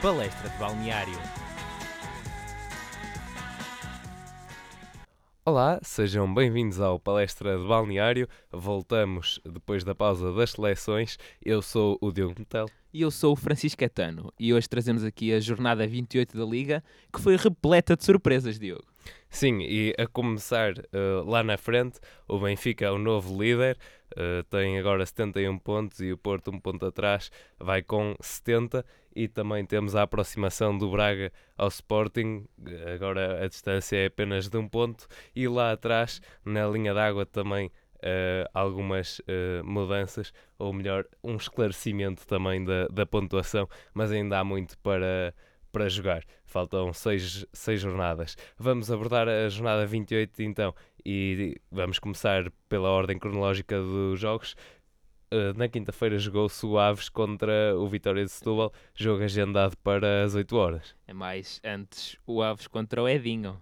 Palestra de Balneário. Olá, sejam bem-vindos ao Palestra de Balneário. Voltamos depois da pausa das seleções. Eu sou o Diogo Metel. E eu sou o Francisco Catano e hoje trazemos aqui a jornada 28 da Liga, que foi repleta de surpresas, Diogo. Sim, e a começar uh, lá na frente, o Benfica é o novo líder, uh, tem agora 71 pontos e o Porto um ponto atrás vai com 70 e também temos a aproximação do Braga ao Sporting, agora a distância é apenas de um ponto. E lá atrás, na linha d'água também Uh, algumas uh, mudanças, ou melhor, um esclarecimento também da, da pontuação, mas ainda há muito para, para jogar. Faltam seis, seis jornadas. Vamos abordar a jornada 28 então e vamos começar pela ordem cronológica dos jogos. Uh, na quinta-feira jogou-se o Aves contra o Vitória de Setúbal, jogo agendado para as 8 horas. É mais antes o Aves contra o Edinho.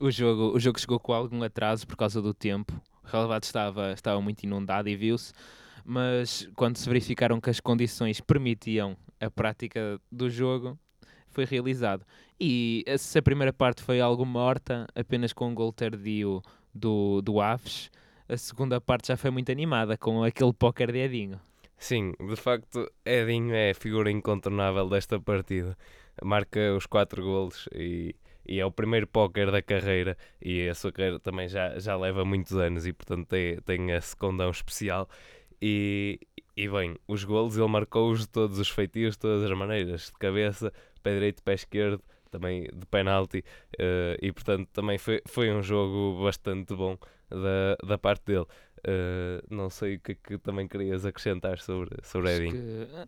o, jogo, o jogo chegou com algum atraso por causa do tempo. O relevado estava, estava muito inundado e viu-se mas quando se verificaram que as condições permitiam a prática do jogo, foi realizado. E se a primeira parte foi algo morta, apenas com um gol tardio do, do Aves, a segunda parte já foi muito animada, com aquele póquer de Edinho. Sim, de facto, Edinho é a figura incontornável desta partida. Marca os quatro golos e, e é o primeiro póquer da carreira e a sua carreira também já, já leva muitos anos e portanto tem, tem esse condão especial e, e bem, os golos ele marcou-os de todos os feitios, de todas as maneiras, de cabeça, pé direito, pé esquerdo, também de penalti, uh, e portanto também foi, foi um jogo bastante bom da, da parte dele. Uh, não sei o que, é que também querias acrescentar sobre, sobre Edinho. Ah,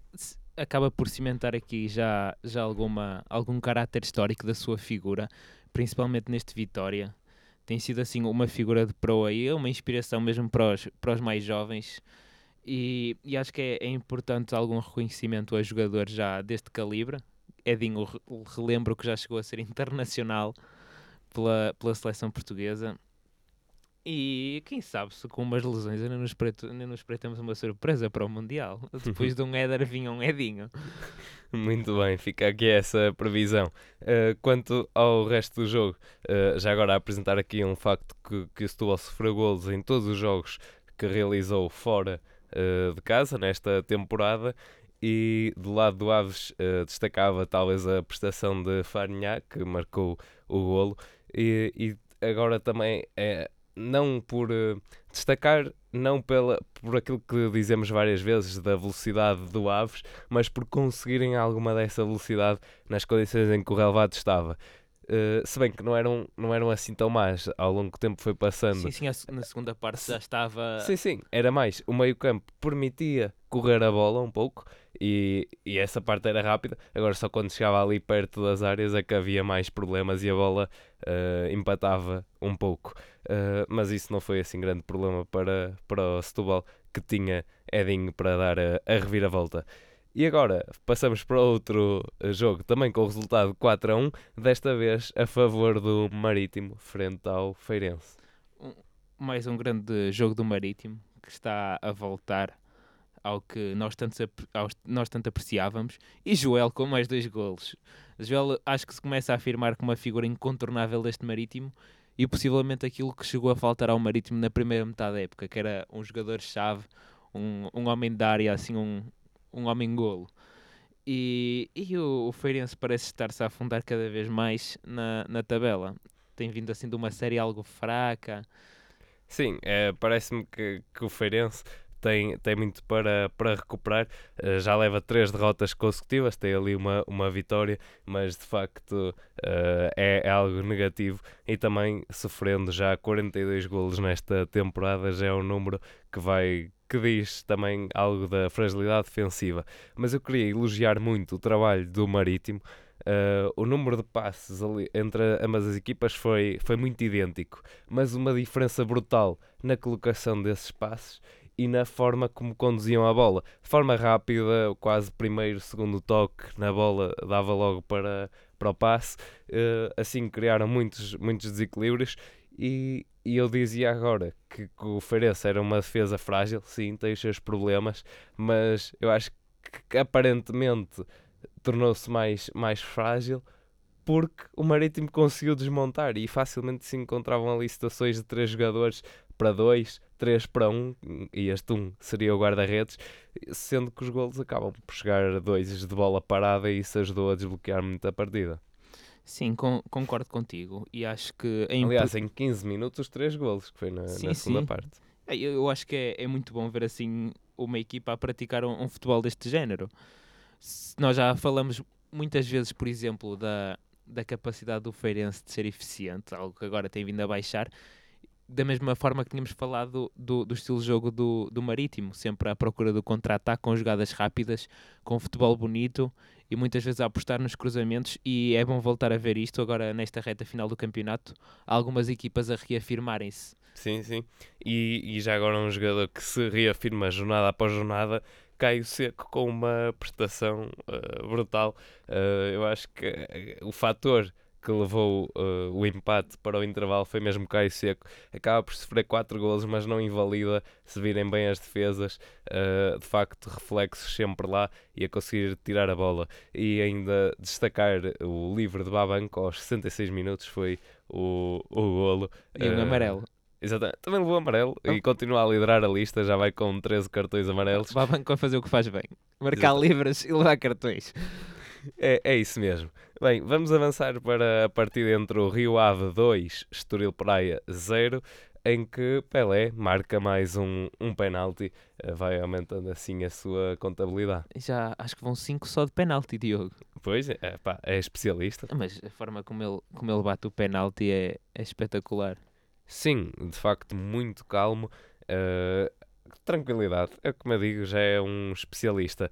acaba por cimentar aqui já, já alguma, algum caráter histórico da sua figura, principalmente neste Vitória. Tem sido assim uma figura de proa e uma inspiração mesmo para os, para os mais jovens. E, e acho que é, é, importante algum reconhecimento a jogadores já deste calibre. Edinho, relembro que já chegou a ser internacional pela, pela seleção portuguesa. E quem sabe se com umas lesões ainda nos, preto, ainda nos uma surpresa para o Mundial. Depois de um Éder vinha um Edinho. Muito bem, fica aqui essa previsão. Uh, quanto ao resto do jogo, uh, já agora a apresentar aqui um facto que, que o Setúbal sofreu golos em todos os jogos que realizou fora uh, de casa nesta temporada. E do lado do Aves uh, destacava talvez a prestação de Farinha, que marcou o golo, e, e agora também é não por uh, destacar não pela, por aquilo que dizemos várias vezes da velocidade do Aves, mas por conseguirem alguma dessa velocidade nas condições em que o relevado estava. Uh, se bem que não eram, não eram assim tão más, ao longo do tempo foi passando. Sim, sim, na segunda parte já estava. Sim, sim, era mais. O meio-campo permitia correr a bola um pouco e, e essa parte era rápida. Agora, só quando chegava ali perto das áreas é que havia mais problemas e a bola uh, empatava um pouco. Uh, mas isso não foi assim grande problema para, para o Setúbal, que tinha Edinho para dar a, a reviravolta. E agora passamos para outro eh, jogo, também com o resultado 4 a 1, desta vez a favor do Marítimo, frente ao Feirense. Mais um grande jogo do Marítimo, que está a voltar ao que nós tanto, nós tanto apreciávamos, e Joel com mais dois golos. Joel acho que se começa a afirmar como uma figura incontornável deste Marítimo, e possivelmente aquilo que chegou a faltar ao Marítimo na primeira metade da época, que era um jogador-chave, um, um homem de área, assim, um, um homem-golo. E, e o, o Feirense parece estar-se a afundar cada vez mais na, na tabela. Tem vindo assim de uma série algo fraca. Sim, é, parece-me que, que o Feirense tem, tem muito para, para recuperar. Uh, já leva três derrotas consecutivas, tem ali uma, uma vitória, mas de facto uh, é, é, algo negativo. E também sofrendo já 42 golos nesta temporada, já é um número que vai que diz também algo da fragilidade defensiva. Mas eu queria elogiar muito o trabalho do Marítimo. Uh, o número de passes ali entre ambas as equipas foi, foi muito idêntico, mas uma diferença brutal na colocação desses passes e na forma como conduziam a bola. De forma rápida, quase primeiro, segundo toque na bola dava logo para, para o passe. Uh, assim criaram muitos, muitos desequilíbrios e, e eu dizia agora que, que o Feirense era uma defesa frágil, sim, tem os seus problemas, mas eu acho que, aparentemente tornou-se mais, mais frágil porque o Marítimo conseguiu desmontar e facilmente se encontravam ali situações de três jogadores para dois, três para um, e este um seria o guarda-redes, sendo que os golos acabam por chegar dois de bola parada e isso ajudou a desbloquear muito a partida. Sim, com, concordo contigo e acho que... É Aliás, em 15 minutos os três golos, que foi na, sim, na segunda sim. parte. É, eu, eu acho que é, é, muito bom ver assim uma equipa a praticar um, um futebol deste género. Nós já falamos muitas vezes, por exemplo, da, da capacidade do Feirense de ser eficiente, algo que agora tem vindo a baixar, da mesma forma que tínhamos falado do, do estilo de jogo do, do Marítimo, sempre à procura do contra-ataque, com jogadas rápidas, com futebol bonito e muitas vezes a apostar nos cruzamentos. E é bom voltar a ver isto agora nesta reta final do campeonato, algumas equipas a reafirmarem-se. Sim, sim. E, e já agora um jogador que se reafirma jornada após jornada Caio Seco com uma prestação uh, brutal. Uh, eu acho que uh, o fator que levou o empate para o intervalo foi mesmo Caio Seco. Acaba por sofrer 4 golos, mas não invalida se virem bem as defesas. de facto, reflexos sempre lá e a conseguir tirar a bola. E ainda destacar o livre de Babanco aos 66 minutos foi o, o golo. E um amarelo. Exatamente. Também levou amarelo oh. e continua a liderar a lista, já vai com 13 cartões amarelos. Vai banco a fazer o que faz bem. Marcar livres e levar cartões. É, é isso mesmo. Bem, vamos avançar para a partida entre o Rio Ave 2, Estoril Praia 0, em que Pelé marca mais um, um penalti, eh, vai aumentando assim a sua contabilidade. Já acho que vão 5 só de penalti, Diogo. Pois, é, pá, é especialista. Mas a forma como ele, como ele bate o penalti é, é espetacular. Sim, de facto, muito calmo. Uh, tranquilidade. É como eu digo, já é um especialista.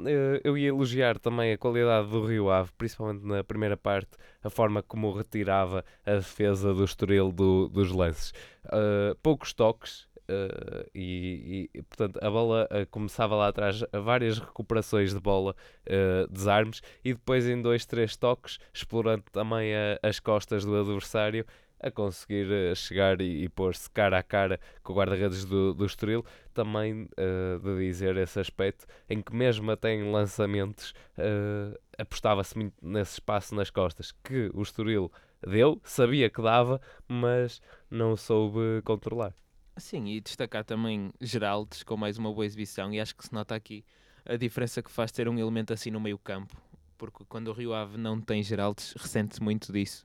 Uh, eu ia elogiar também a qualidade do Rio Ave, principalmente na primeira parte, a forma como retirava a defesa do Estoril do, dos lances. Uh, poucos toques, Uh, e, e, portanto a bola uh, começava lá atrás várias recuperações de bola uh, desarmes e depois em dois, três toques explorando também a, as costas do adversário a conseguir uh, chegar e, e pôr-se cara a cara com o guarda-redes do, do Estoril, também uh, de dizer esse aspecto em que mesmo até em lançamentos uh, apostava-se muito nesse espaço nas costas que o Estoril deu, sabia que dava, mas não soube controlar. Sim, e destacar também Geraldes com mais uma boa exibição e acho que se nota aqui a diferença que faz ter um elemento assim no meio campo, porque quando o Rio Ave não tem Geraldes, ressente-se muito disso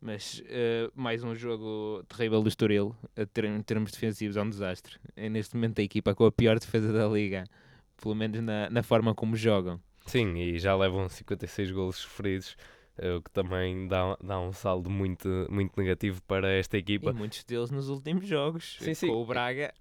mas uh, mais um jogo terrível do Estoril, em termos defensivos, é um desastre. É neste momento a equipa com a pior defesa da liga, pelo menos na, na forma como jogam. Sim, e já levam 56 golos sofridos, uh, o que também dá, dá um saldo muito, muito negativo para esta equipa. E muitos deles nos últimos jogos, sim, sim. com o Braga.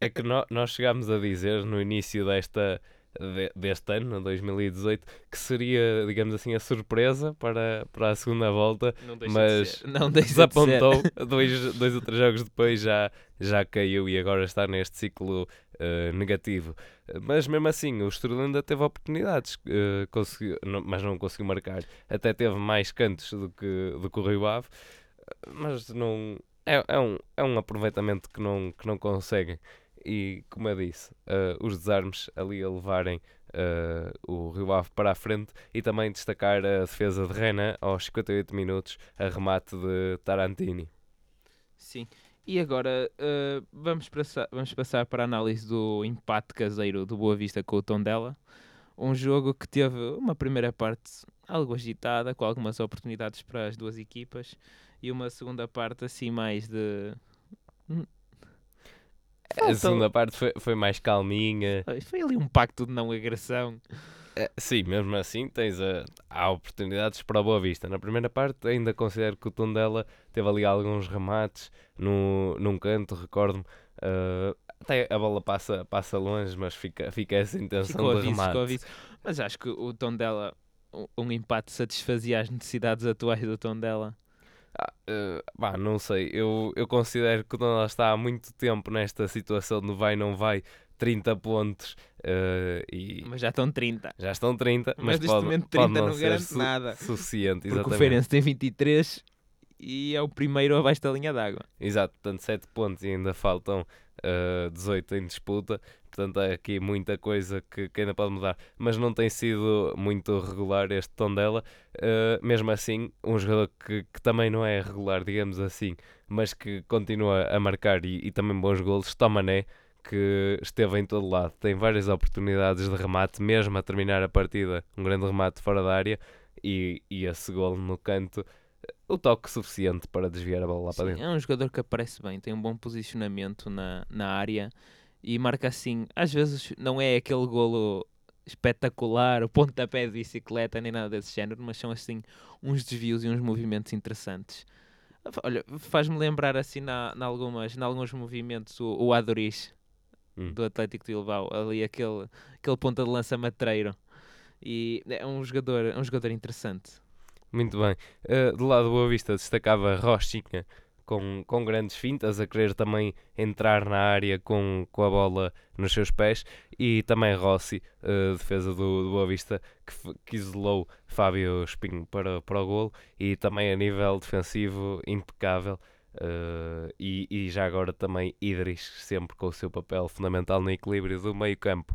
É que no, nós chegámos a dizer no início desta de, deste ano, 2018, que seria, digamos assim, a surpresa para, para a segunda volta, mas de desapontou. De dois, dois ou três jogos depois já, já caiu e agora está neste ciclo uh, negativo. Mas mesmo assim, o Estoril ainda teve oportunidades, uh, conseguiu, não, mas não conseguiu marcar. Até teve mais cantos do que, do que o Rio Ave, mas não. É, é, um, é um aproveitamento que não, que não conseguem e, como eu disse, uh, os desarmes ali a levarem uh, o Rio Ave para a frente e também destacar a defesa de Renan aos 58 minutos, a remate de Tarantini. Sim, e agora uh, vamos, passar, vamos passar para a análise do empate caseiro do Boa Vista com o Tondela. Um jogo que teve uma primeira parte algo agitada, com algumas oportunidades para as duas equipas, e uma segunda parte assim mais de a segunda parte foi, foi mais calminha. Foi ali um pacto de não agressão. É, sim, mesmo assim tens a, há oportunidades para a Boa Vista. Na primeira parte ainda considero que o Tondela teve ali alguns remates no, num canto, recordo-me. Uh, até a bola passa, passa longe, mas fica, fica essa intenção ficou de aviso, remate. Mas acho que o Tondela, um, um empate satisfazia as necessidades atuais do Tondela. Ah, uh, bah, não sei, eu, eu considero que quando ela está há muito tempo nesta situação de vai não vai, 30 pontos uh, e... Mas já estão 30. Já estão 30, mas, mas pode, momento 30 pode não, não garante su nada. Suficiente, exatamente. Porque o Feirense tem 23 e é o primeiro abaixo da linha d'água. Exato, portanto 7 pontos e ainda faltam uh, 18 em disputa. Portanto, há aqui muita coisa que, que, ainda pode mudar. Mas não tem sido muito regular este tom dela. Uh, mesmo assim, um jogador que, que, também não é regular, digamos assim, mas que continua a marcar e, e também bons golos, Tomané, que esteve em todo lado. Tem várias oportunidades de remate, mesmo a terminar a partida. Um grande remate fora da área e, e esse gol no canto o toque suficiente para desviar a bola lá Sim, para dentro. É um jogador que aparece bem, tem um bom posicionamento na, na área e marca assim. Às vezes não é aquele golo espetacular, o pontapé de bicicleta, nem nada desse género, mas são assim uns desvios e uns movimentos interessantes. Olha, faz-me lembrar assim na, na, algumas, na alguns movimentos o, o Adoris hum. do Atlético de Bilbao, ali aquele, aquele ponta de lança matreiro. E é um jogador, é um jogador interessante. Muito bem. Uh, do lado do Boa Vista destacava Rochinha com, com grandes fintas, a querer também entrar na área com, com a bola nos seus pés, e também Rossi, uh, defesa do, do Boa Vista, que, que isolou Fábio Espinho para, para o golo, e também a nível defensivo impecável. Uh, e, e, já agora também Idris, sempre com o seu papel fundamental no equilíbrio do meio campo.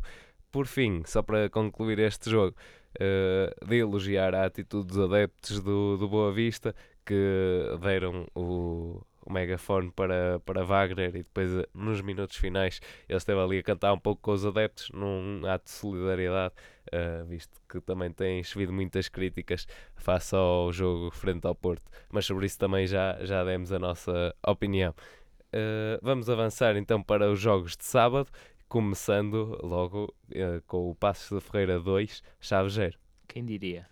Por fim, só para concluir este jogo, uh, de elogiar a atitude dos adeptos do, do Boa Vista, que deram o, o megafone para, para Wagner e depois nos minutos finais ele esteve ali a cantar um pouco com os adeptos num ato de solidariedade, uh, visto que também tem chovido muitas críticas face ao jogo frente ao Porto, mas sobre isso também já, já demos a nossa opinião. Uh, vamos avançar então para os jogos de sábado, começando logo uh, com o Passos de Ferreira 2, Chaves 0. Quem diria?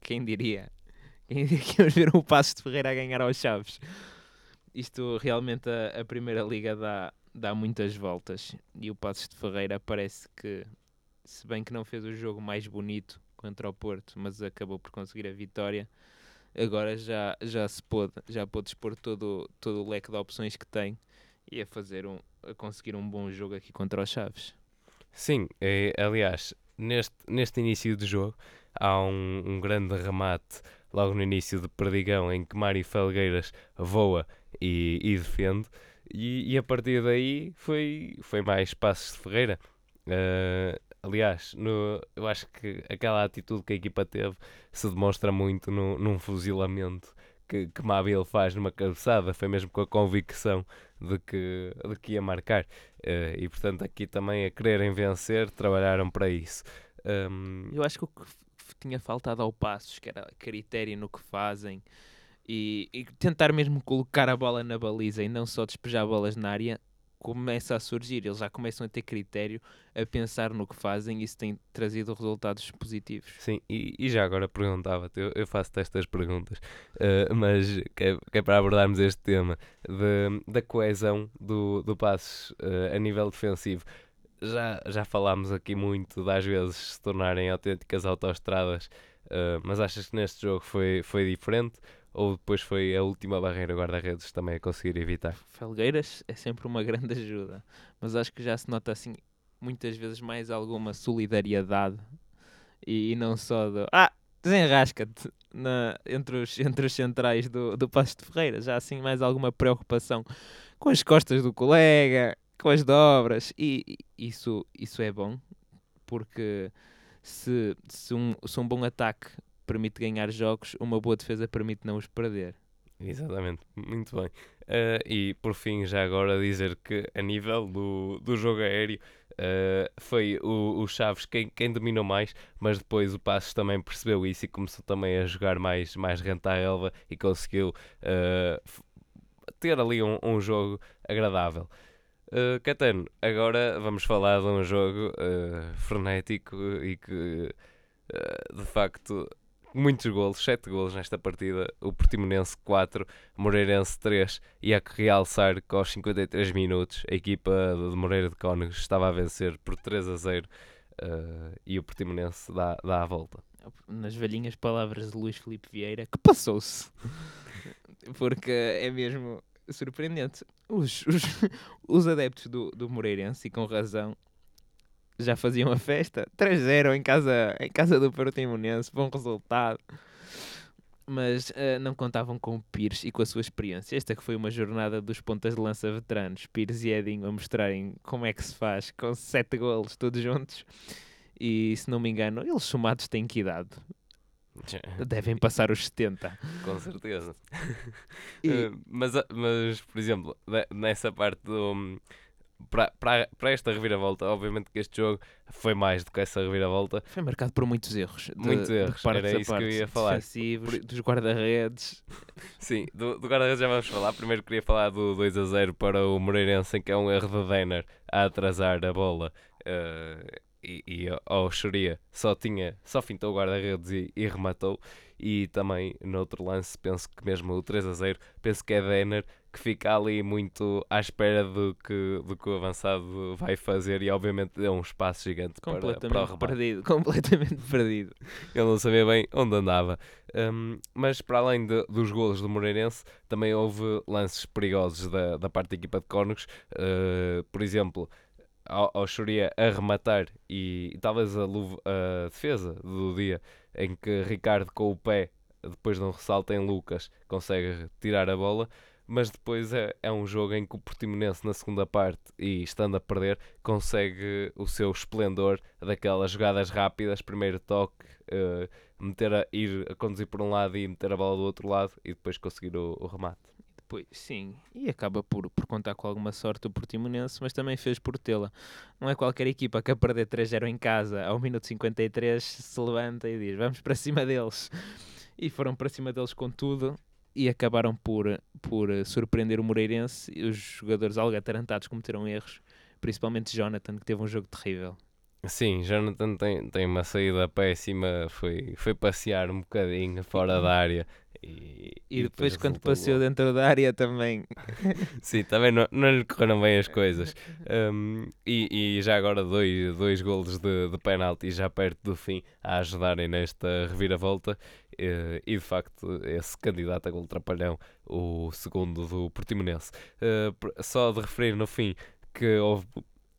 Quem diria? que íamos ver o Passo de Ferreira a ganhar aos Chaves. Isto realmente a, a, Primeira Liga dá, dá muitas voltas e o Passos de Ferreira parece que, se bem que não fez o jogo mais bonito contra o Porto, mas acabou por conseguir a vitória, agora já, já se pôde, já pôde expor todo, todo o leque de opções que tem e a fazer um, a conseguir um bom jogo aqui contra os Chaves. Sim, é, aliás, neste, neste início de jogo há um, um grande remate logo no início de Perdigão, em que Mário Felgueiras voa e, e defende, e, e, a partir daí foi, foi mais Passos de Ferreira. Uh, aliás, no, eu acho que aquela atitude que a equipa teve se demonstra muito no, num fuzilamento que, que Mabil faz numa cabeçada, foi mesmo com a convicção de que, de que ia marcar. Uh, e portanto, aqui também a quererem vencer, trabalharam para isso. Um, eu acho que o que tinha faltado ao Passos, que era critério no que fazem e, e, tentar mesmo colocar a bola na baliza e não só despejar bolas na área, começa a surgir. Eles já começam a ter critério, a pensar no que fazem e isso tem trazido resultados positivos. Sim, e, e já agora perguntava-te, eu, eu faço-te estas perguntas, uh, mas que é, que é, para abordarmos este tema de, da coesão do, do Passos uh, a nível defensivo já, já falámos aqui muito das vezes se tornarem autênticas autoestradas, uh, mas achas que neste jogo foi, foi diferente? Ou depois foi a última barreira guarda-redes também a conseguir evitar? Felgueiras é sempre uma grande ajuda, mas acho que já se nota assim muitas vezes mais alguma solidariedade e, e não só do ah, desenrasca-te entre, os, entre os centrais do, do Passo de Ferreira, já assim mais alguma preocupação com as costas do colega, com as dobras. E, isso, isso é bom, porque se, se, um, se um bom ataque permite ganhar jogos, uma boa defesa permite não os perder. Exatamente, muito bem. Uh, e por fim, já agora dizer que a nível do, do jogo aéreo uh, foi o, o Chaves quem, quem dominou mais, mas depois o Passos também percebeu isso e começou também a jogar mais, mais rente à e conseguiu uh, ter ali um, um jogo agradável. Uh, Catano, agora vamos falar de um jogo frenético e que, de facto, muitos golos, 7 golos nesta partida. O Portimonense 4, Moreirense 3 e há que realçar que aos 53 minutos a equipa de Moreira de Cónegos estava a vencer por 3 a 0 uh, e o Portimonense dá, dá a volta. Nas velhinhas palavras de Luís Felipe Vieira, que passou-se? Porque é mesmo surpreendente. Os, os, os adeptos do, do Moreirense, e com razão, já faziam a festa. 3-0 em casa, em casa do Portimonense, bom resultado. mas uh, não contavam com o Pires e com a sua experiência. Esta que foi uma jornada dos pontas de lança veteranos, Pires e Edinho, a mostrarem como é que se faz com sete golos todos juntos. E se não me engano, eles somados têm que idade? Devem passar os 70. Com certeza. E... Uh, mas, mas, por exemplo, nessa parte do para, para, para esta reviravolta, obviamente que este jogo foi mais do que essa reviravolta. Foi marcado por muitos erros. De, muitos erros, de era isso que eu ia falar. Defensivos, por... dos guarda-redes. Sim, do, do guarda-redes já vamos falar. Primeiro queria falar do 2 a 0 para o Moreirense, que é um erro de Denner a atrasar a bola. Uh, e, e ao Xuria só tinha, só fintou o guarda-redes e, e rematou. E também no outro lance, penso que mesmo o 3 a 0, penso que é Denner que fica ali muito à espera do que, do que o avançado vai fazer e obviamente deu um espaço gigante para, para o perdido, completamente perdido. Ele não sabia bem onde andava. Um, mas para além de, dos golos do Moreirense, também houve lances perigosos da, da parte da equipa de Cónegos. Uh, por exemplo, ao, ao Xuria a rematar e, e talvez a, a defesa do dia em que Ricardo com o pé depois de um ressalto em Lucas consegue tirar a bola mas depois é, é um jogo em que o Portimonense na segunda parte e estando a perder consegue o seu esplendor daquelas jogadas rápidas, primeiro toque, uh, meter a, ir a conduzir por um lado e meter a bola do outro lado e depois conseguir o, o remate. Depois, sim, e acaba por, por contar com alguma sorte o Portimonense, mas também fez por tê-la. Não é qualquer equipa que a perder 3-0 em casa ao minuto 53 se levanta e diz vamos para cima deles. E foram para cima deles com tudo e acabaram por, por surpreender o Moreirense. Os jogadores algo atarantados cometeram erros, principalmente Jonathan, que teve um jogo terrível. Sim, Jonathan tem, tem uma saída péssima, foi, foi passear um bocadinho fora da área. E, e, depois, depois quando passeou dentro da área também. Sim, também não, não lhe correram bem as coisas. Um, e, e já agora dois, dois golos de, de penalti já perto do fim a ajudarem nesta reviravolta. Uh, e de facto, esse candidato a gol trapalhão, o segundo do Portimonense. Uh, só de referir no fim que houve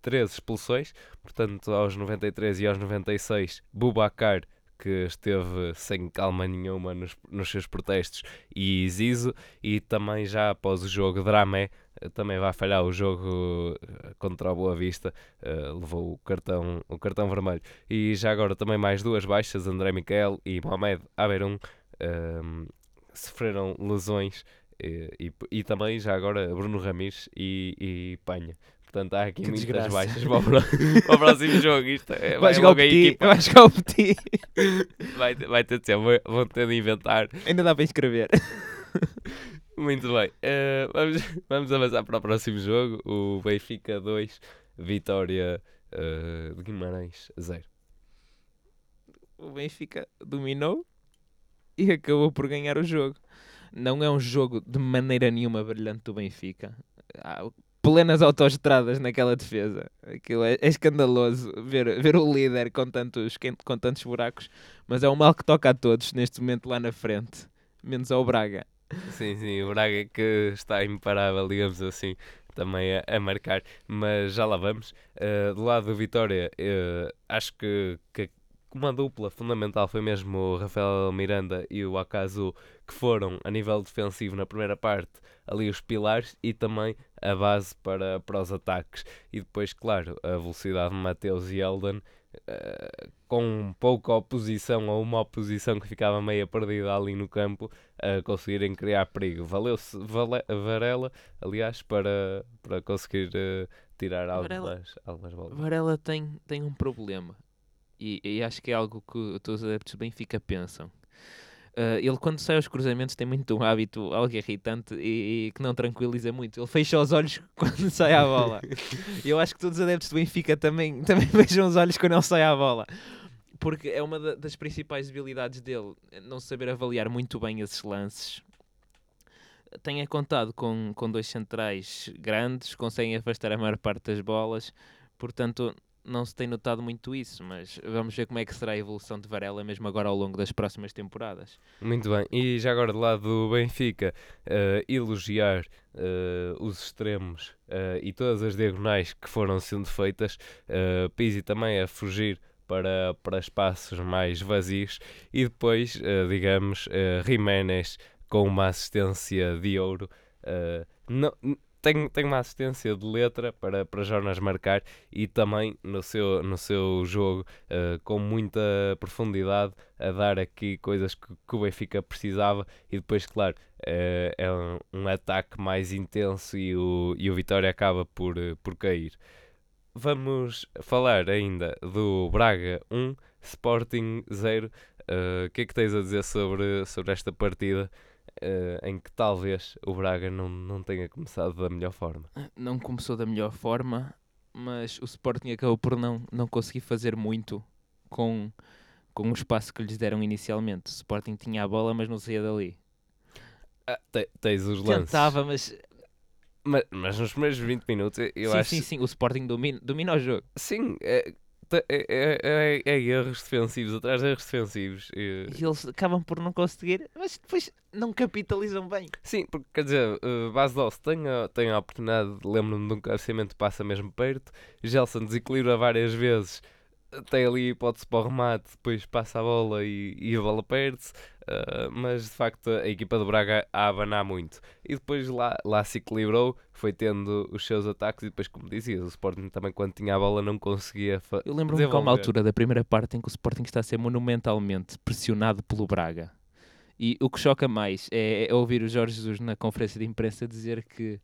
três expulsões, portanto, aos 93 e aos 96, Bubacar que esteve sem calma nenhuma nos, nos seus protestos, e Zizo, e também já após o jogo Dramé, eh, também vai falhar o jogo eh, contra o Boa Vista, uh, levou o cartão, o cartão vermelho. E já agora também mais duas baixas, André Miquel e Mohamed Aberum, uh, sofreram lesões, e, e, e, também já agora Bruno Ramires e, e Panha. Portanto, há aqui que muitas desgraça. baixas para o, para o, próximo jogo. Isto é, vai, jogar o Petit. Vai jogar o Petit. Vai, vai ter de ser, vão ter de inventar. Ainda dá para inscrever. Muito bem. Uh, vamos, vamos avançar para o próximo jogo. O Benfica 2, Vitória uh, de Guimarães 0. O Benfica dominou e acabou por ganhar o jogo. Não é um jogo de maneira nenhuma brilhante do Benfica plenas autoestradas naquela defesa. Aquilo é, é, escandaloso ver, ver o líder com tantos, com tantos buracos, mas é um mal que toca a todos neste momento lá na frente, menos ao Braga. Sim, sim, o Braga que está imparável, digamos assim, também a, a marcar, mas já lá vamos. Uh, do lado do Vitória, uh, acho que, que uma dupla fundamental foi mesmo o Rafael Miranda e o Acaso, que foram, a nível defensivo, na primeira parte, ali os pilares e também a base para, para os ataques. E depois, claro, a velocidade de Mateus e Elden, uh, com pouca oposição ou uma oposição que ficava meia perdida ali no campo, a uh, conseguirem criar perigo. Valeu-se Varela, aliás, para, para conseguir uh, tirar algumas, algumas bolas. Varela tem, tem um problema. E, e acho que é algo que todos os adeptos do Benfica pensam Uh, ele, quando sai aos cruzamentos, tem muito um hábito algo irritante e, e, que não tranquiliza muito. Ele fecha os olhos quando sai a bola. E eu acho que todos os adeptos do Benfica também, também fecham os olhos quando ele sai a bola. Porque é uma da, das principais debilidades dele, não saber avaliar muito bem esses lances. Tenha contado com, com dois centrais grandes, conseguem afastar a maior parte das bolas. Portanto, não se tem notado muito isso, mas vamos ver como é que será a evolução de Varela mesmo agora ao longo das próximas temporadas. Muito bem, e já agora do lado do Benfica, uh, elogiar uh, os extremos uh, e todas as diagonais que foram sendo feitas, uh, também a fugir para, para espaços mais vazios e depois, digamos, uh, Jiménez com uma assistência de ouro. Não, tem, tem uma assistência de letra para, para Jonas marcar e também no seu, no seu jogo uh, com muita profundidade a dar aqui coisas que, que o Benfica precisava e depois, claro, uh, é um, um, ataque mais intenso e o, e o Vitória acaba por, uh, por cair. Vamos falar ainda do Braga 1, Sporting 0. O que é que tens a dizer sobre, sobre esta partida? Uh, em que talvez o Braga não, não tenha começado da melhor forma. Não começou da melhor forma, mas o Sporting acabou por não, não conseguir fazer muito com, com o espaço que lhes deram inicialmente. O Sporting tinha a bola, mas não saía dali. Ah, te, tens os lances. Tentava, mas mas, mas, nos primeiros 20 minutos eu sim, acho. Sim, sim, o Sporting domina, domina o jogo. Sim, é, é, é, é, é, erros defensivos atrás de erros defensivos. E... e... eles acabam por não conseguir, mas depois não capitalizam bem. Sim, porque quer dizer, uh, Bas Doss tem a, tem a oportunidade, lembro-me de um cabeceamento que passa mesmo perto, Gelson desequilibra várias vezes, tem ali hipótese para o remate, depois passa a bola e, e a bola perde-se. Uh, mas de facto a equipa do Braga a abanar muito. E depois lá, lá se equilibrou, foi tendo os seus ataques e depois, como dizias, o Sporting também quando tinha a bola não conseguia Eu lembro-me que há uma altura da primeira parte em que o Sporting está a ser monumentalmente pressionado pelo Braga. E o que choca mais é, é ouvir o Jorge Jesus na conferência de imprensa dizer que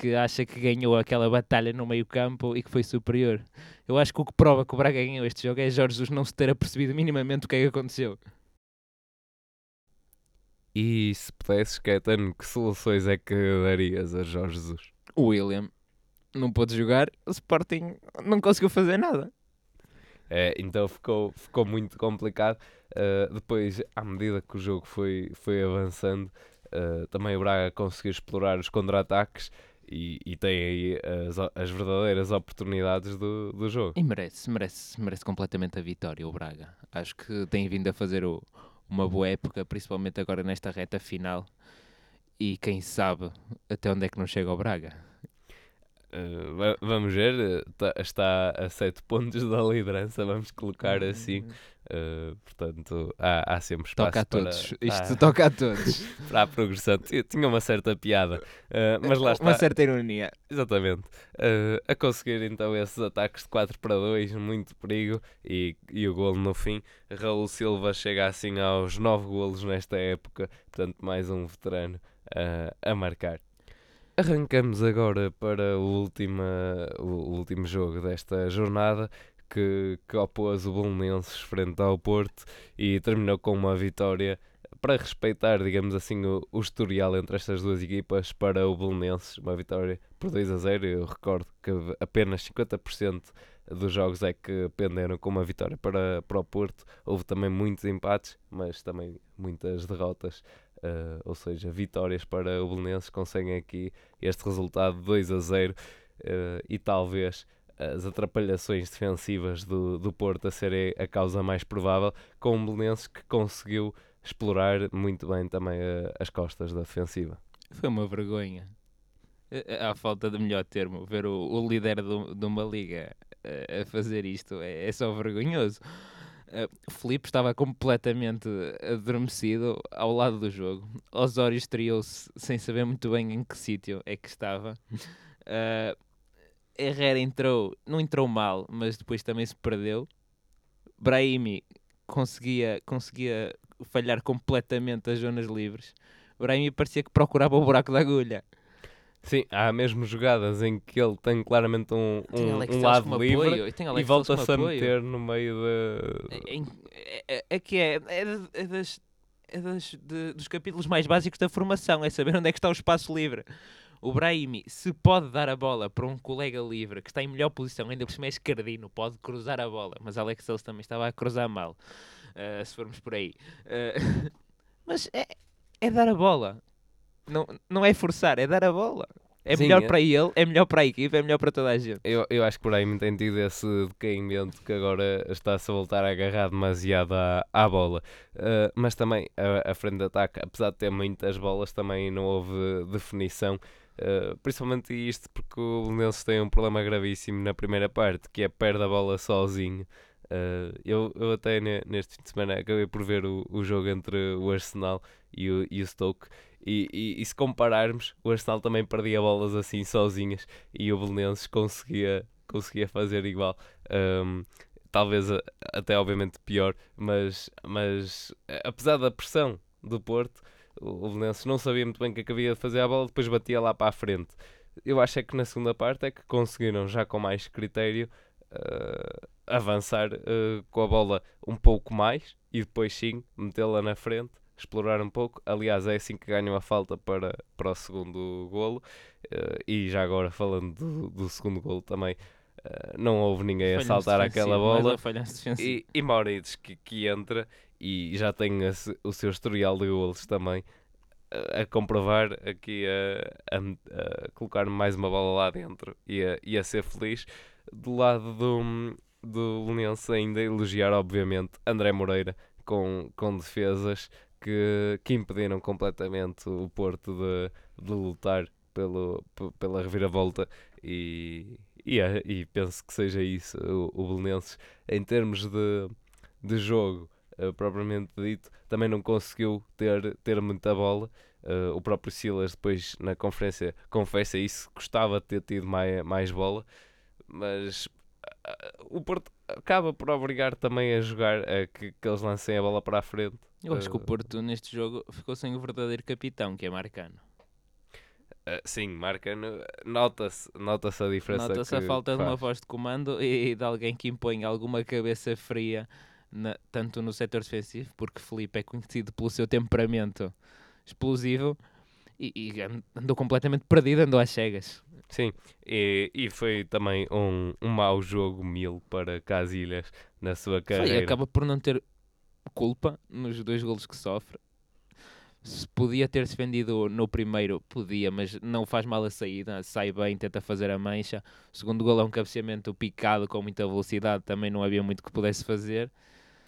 que acha que ganhou aquela batalha no meio campo e que foi superior. Eu acho que o que prova que o Braga ganhou este jogo é Jorge Jesus não se ter apercebido minimamente o que é que aconteceu. E se pudesses, Caetano, que soluções é que darias a Jorge Jesus? O William não pôde jogar, o Sporting não conseguiu fazer nada. É, então ficou, ficou muito complicado. Uh, depois, à medida que o jogo foi, foi avançando, uh, também o Braga conseguiu explorar os contra-ataques e, e tem aí as, as verdadeiras oportunidades do, do jogo. E merece, merece, merece completamente a vitória o Braga. Acho que tem vindo a fazer o, uma boa época, principalmente agora nesta reta final. E quem sabe até onde é que não chega o Braga. Uh, vamos ver, tá, está a 7 pontos da liderança, vamos colocar uhum. assim. Uh, portanto, há, há sempre espaço toca a para, todos. Isto ah, toca a todos. para a progressão. Tinha uma certa piada, uh, mas lá está. Uma certa ironia. Exatamente. A conseguir então esses ataques de 4 para 2, muito perigo e, e o golo no fim. Raul Silva chega assim aos 9 golos nesta época, portanto, mais um veterano a marcar. Arrancamos agora para o, última, o último jogo desta jornada, que, que opôs o Bolonenses frente ao Porto e terminou com uma vitória para respeitar, digamos assim, o, o historial entre estas duas equipas para o Bolonenses, uma vitória por 2 a 0. Eu recordo que apenas 50% dos jogos é que penderam com uma vitória para, para o Porto. Houve também muitos empates, mas também muitas derrotas, uh, ou seja, vitórias para o Bolonenses. Conseguem aqui este resultado 2 a 0 uh, e talvez as atrapalhações defensivas do, do Porto a serem a causa mais provável, com o Belenenses que conseguiu explorar muito bem também a, as costas da defensiva. Foi uma vergonha. À falta de melhor termo, ver o, o líder do, de uma liga a fazer isto é, é só vergonhoso. Uh, Filipe estava completamente adormecido ao lado do jogo. Osório estreou-se sem saber muito bem em que sítio é que estava. Uh, Herrera entrou, não entrou mal, mas depois também se perdeu. Brahimi conseguia, conseguia falhar completamente as zonas livres. Brahimi parecia que procurava o buraco da agulha. Sim, há mesmo jogadas em que ele tem claramente um, um, um lado livre e volta-se a meter no meio de... É, é, é que é, é, é das, é das, de, dos capítulos mais básicos da formação, é saber onde é que está o espaço livre. O Brahimi, se pode dar a bola para um colega livre que está em melhor posição, ainda por cima é escardino, pode cruzar a bola, mas Alex Telles também estava a cruzar mal, uh, se formos por aí. Uh, mas é, é dar a bola, não, não é forçar, é dar a bola. É Sim, melhor é. para ele, é melhor para a equipe, é melhor para toda a gente. Eu, eu acho que por aí me tem tido esse decaimento que agora está-se a voltar a agarrar demasiado à, à bola. Uh, mas também a, a, frente de ataque, apesar de ter muitas bolas, também não houve definição. Uh, principalmente isto porque o Belenenses tem um problema gravíssimo na primeira parte, que é perde a bola sozinho. Uh, eu, eu até ne, neste fim de semana acabei por ver o, o jogo entre o Arsenal e o, e o Stoke. E, e, e, se compararmos, o Arsenal também perdia bolas assim sozinhas e o Belenenses conseguia, conseguia fazer igual. Um, talvez até obviamente pior, mas, mas apesar da pressão do Porto, o Belenenses não sabia muito bem o que, é havia de fazer a bola, depois batia lá para a frente. Eu acho é que na segunda parte é que conseguiram já com mais critério uh, avançar uh, com a bola um pouco mais e depois sim metê-la na frente, explorar um pouco. Aliás, é assim que ganham a falta para, para o segundo golo. Uh, e já agora falando do, do segundo golo também. Uh, não houve ninguém a saltar aquela bola e, e Maurides que, que entra e já tem esse, o seu historial de golos também a, a comprovar aqui a, a, a, colocar mais uma bola lá dentro e a, e a ser feliz do lado do, do Lunense ainda elogiar, obviamente, André Moreira com, com defesas que, que impediram completamente o Porto de, de lutar pelo, pela reviravolta e, e, é, e penso que seja isso o, o Belenenses em termos de, de jogo uh, propriamente dito também não conseguiu ter, ter muita bola uh, o próprio Silas depois na conferência confessa isso, gostava de ter tido mais, mais bola mas uh, o Porto acaba por obrigar também a jogar a que, que eles lancem a bola para a frente. Eu acho que o Porto neste jogo ficou sem o verdadeiro capitão, que é Marcano. Uh, sim, Marcano, nota-se nota a diferença. Nota-se a falta faz. de uma voz de comando e de alguém que impõe alguma cabeça fria, na, tanto no setor defensivo, porque Felipe é conhecido pelo seu temperamento explosivo e, e andou completamente perdido, andou às cegas. Sim, e, e foi também um, um mau jogo mil para Casilhas na sua carreira. Foi, acaba por não ter culpa nos dois golos que sofre. Se podia ter-se vendido no primeiro, podia, mas não faz mal a saída, sai bem, tenta fazer a mancha. O segundo gol é um cabeceamento picado com muita velocidade, também não havia muito que pudesse fazer.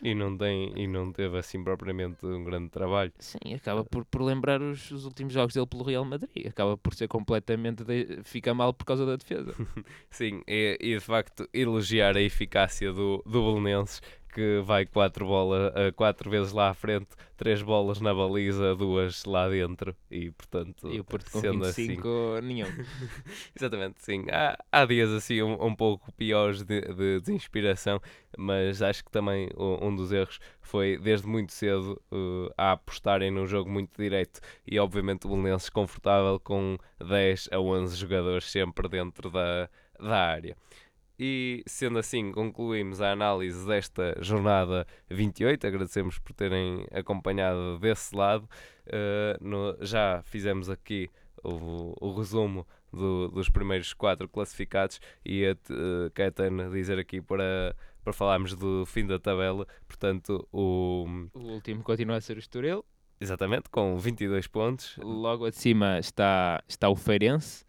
E não, tem, e não teve assim propriamente um grande trabalho. Sim, acaba por, por lembrar os, os últimos jogos dele pelo Real Madrid. Acaba por ser completamente. De, fica mal por causa da defesa. Sim, e, e, de facto elogiar a eficácia do, do Belenenses que vai quatro, bola, uh, quatro vezes lá à frente, três bolas na baliza, duas lá dentro. E portanto e o Porto com sendo 25, assim nenhum. Exatamente, sim. Há, há dias assim um, um pouco piores de, de, de, inspiração mas acho que também um, dos erros foi desde muito cedo uh, a apostarem num jogo muito direto e obviamente o Belenenses confortável com 10 a 11 jogadores sempre dentro da, da área e sendo assim, concluímos a análise desta jornada 28. Agradecemos por terem acompanhado desse lado. Uh, no, já fizemos aqui o, o resumo do, dos primeiros quatro classificados e a uh, Caetano dizer aqui para, para falarmos do fim da tabela. Portanto, o, o último continua a ser o Estoril. Exatamente, com 22 pontos. Logo acima está, está o Feirense,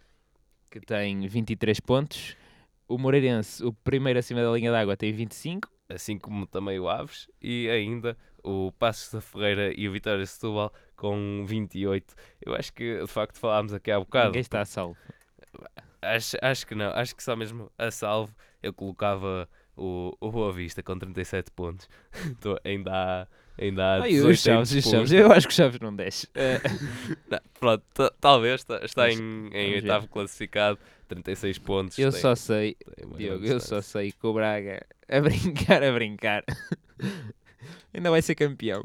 que tem 23 pontos. O Moreirense, o primeiro acima da linha d'água, tem 25. Assim como também o Aves. E ainda o Passos da Ferreira e o Vitória Setúbal com 28. Eu acho que de facto falámos aqui há bocado. Ninguém está a salvo. Acho, acho que não. Acho que só mesmo a salvo eu colocava o, o Boa Vista com 37 pontos. ainda há. Ainda há Ai, os Chaves, os Chaves. Eu acho que o Chaves não desce. não, pronto, talvez está, está em, em oitavo classificado. 36 pontos. Eu tem, só sei, Diogo, eu só sei que o Braga, a brincar, a brincar, ainda vai ser campeão.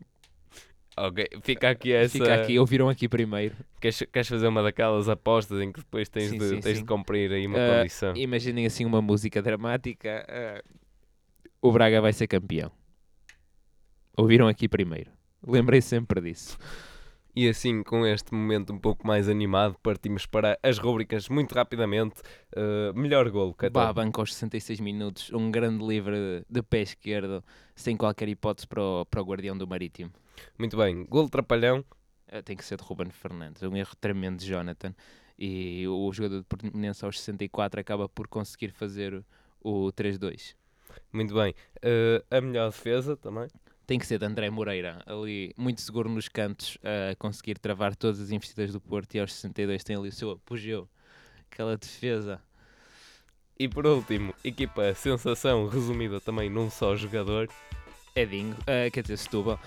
Ok, fica aqui essa. Fica aqui, ouviram aqui primeiro. Queres, queres fazer uma daquelas apostas em que depois tens, sim, de, sim, tens sim. de cumprir aí uma uh, condição? Imaginem assim uma música dramática. Uh, o Braga vai ser campeão. Ouviram aqui primeiro. Lembrei sempre disso. E assim, com este momento um pouco mais animado, partimos para as rubricas muito rapidamente. Uh, melhor golo, Bah, banco aos 66 minutos, um grande livre de pé esquerdo, sem qualquer hipótese para o, para o guardião do Marítimo. Muito bem, golo trapalhão. Uh, tem que ser de Ruben Fernandes, um erro tremendo de Jonathan. E o jogador de Portimonense aos 64 acaba por conseguir fazer o 3-2. Muito bem. Uh, a melhor defesa também? Tem que ser de André Moreira, ali muito seguro nos cantos, a conseguir travar todas as investidas do Porto e aos 62 tem ali o seu apogeu, aquela defesa. E por último, equipa sensação resumida também num só jogador. Edinho, uh, quer dizer, Setúbal.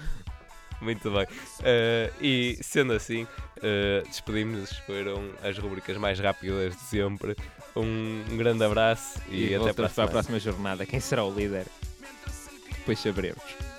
Muito bem. Uh, e sendo assim, uh, despedimos-nos. Foram as rubricas mais rápidas de sempre. Um, um grande abraço e, E, até para a para a próxima jornada. Quem será o líder? Depois saberemos.